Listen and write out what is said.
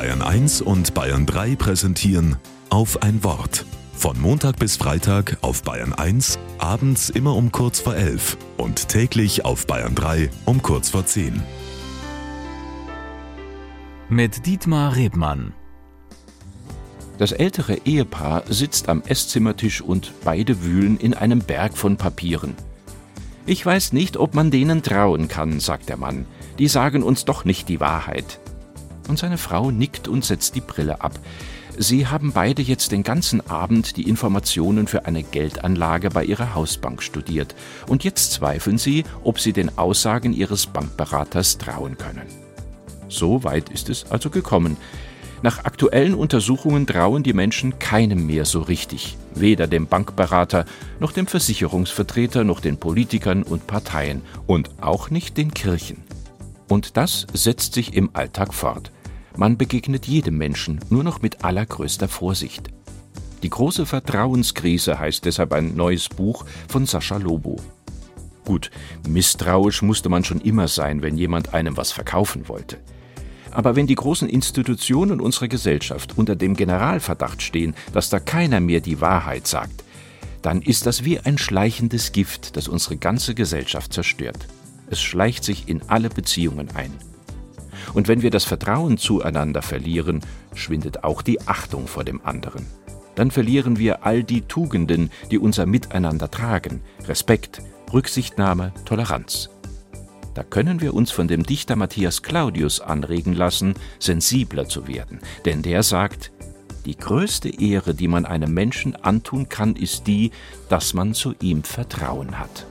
Bayern 1 und Bayern 3 präsentieren auf ein Wort. Von Montag bis Freitag auf Bayern 1, abends immer um kurz vor 11 und täglich auf Bayern 3 um kurz vor 10. Mit Dietmar Rebmann. Das ältere Ehepaar sitzt am Esszimmertisch und beide wühlen in einem Berg von Papieren. Ich weiß nicht, ob man denen trauen kann, sagt der Mann. Die sagen uns doch nicht die Wahrheit und seine Frau nickt und setzt die Brille ab. Sie haben beide jetzt den ganzen Abend die Informationen für eine Geldanlage bei ihrer Hausbank studiert und jetzt zweifeln sie, ob sie den Aussagen ihres Bankberaters trauen können. So weit ist es also gekommen. Nach aktuellen Untersuchungen trauen die Menschen keinem mehr so richtig, weder dem Bankberater noch dem Versicherungsvertreter noch den Politikern und Parteien und auch nicht den Kirchen. Und das setzt sich im Alltag fort. Man begegnet jedem Menschen nur noch mit allergrößter Vorsicht. Die große Vertrauenskrise heißt deshalb ein neues Buch von Sascha Lobo. Gut, misstrauisch musste man schon immer sein, wenn jemand einem was verkaufen wollte. Aber wenn die großen Institutionen unserer Gesellschaft unter dem Generalverdacht stehen, dass da keiner mehr die Wahrheit sagt, dann ist das wie ein schleichendes Gift, das unsere ganze Gesellschaft zerstört. Es schleicht sich in alle Beziehungen ein. Und wenn wir das Vertrauen zueinander verlieren, schwindet auch die Achtung vor dem anderen. Dann verlieren wir all die Tugenden, die unser Miteinander tragen, Respekt, Rücksichtnahme, Toleranz. Da können wir uns von dem Dichter Matthias Claudius anregen lassen, sensibler zu werden, denn der sagt, die größte Ehre, die man einem Menschen antun kann, ist die, dass man zu ihm Vertrauen hat.